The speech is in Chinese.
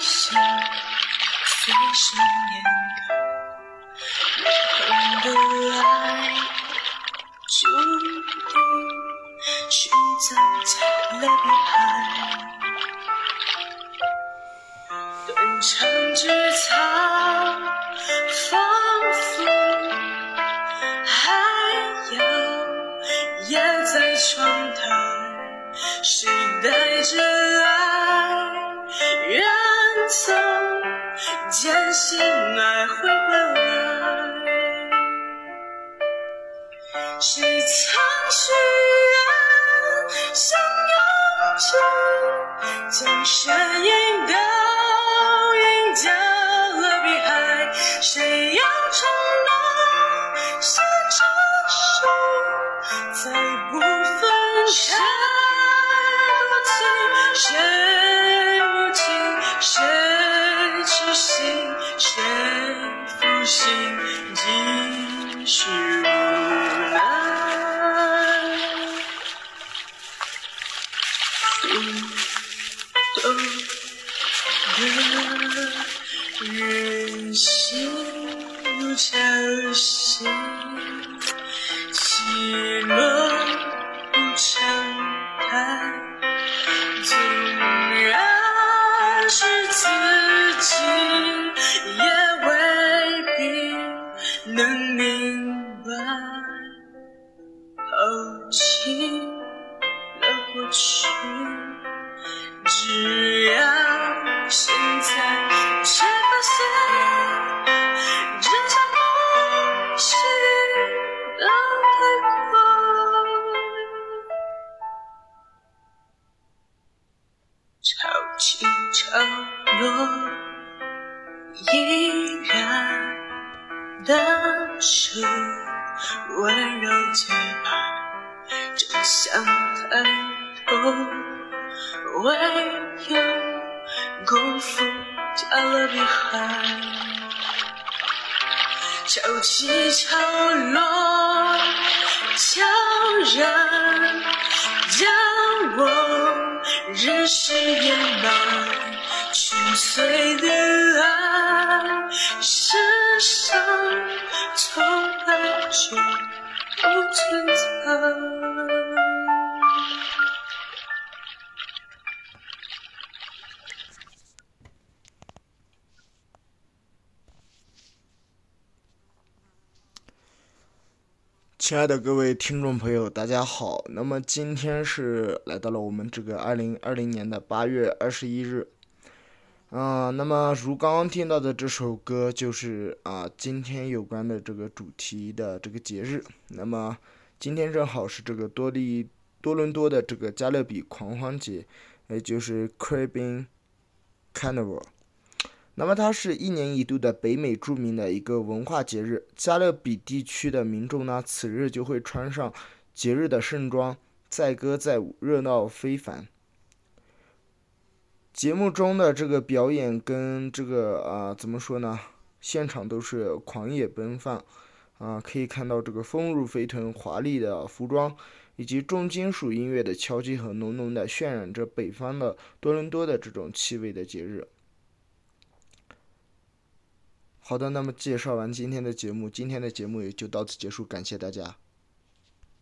心随身掩盖，永恒的爱注定寻找在了彼海，断肠之草仿佛还有也在窗台，谁带着爱远走，坚信爱会回来。谁曾许愿相拥着，将身影倒映到了彼海？谁又承诺牵着手，再不分开？谁心，几许无奈。孤独的人心如潮汐，起落不常态。过去，只要现在才发现，这场梦醒得太快。潮起潮落，依然的是温柔洁白，真相太唯有功夫加了比海。潮起潮落，悄然将我人世掩埋，纯粹的爱，世上从来就不存在。亲爱的各位听众朋友，大家好。那么今天是来到了我们这个二零二零年的八月二十一日。嗯、那么如刚刚听到的这首歌，就是啊、今天有关的这个主题的这个节日。那么今天正好是这个多利多伦多的这个加勒比狂欢节，也就是 Caribbean Carnival。那么它是一年一度的北美著名的一个文化节日，加勒比地区的民众呢，此日就会穿上节日的盛装，载歌载舞，热闹非凡。节目中的这个表演跟这个啊、怎么说呢？现场都是狂野奔放啊、可以看到这个风入飞腾、华丽的服装，以及重金属音乐的敲击和浓浓的渲染着北方的多伦多的这种气味的节日。好的，那么介绍完今天的节目，今天的节目也就到此结束，感谢大家。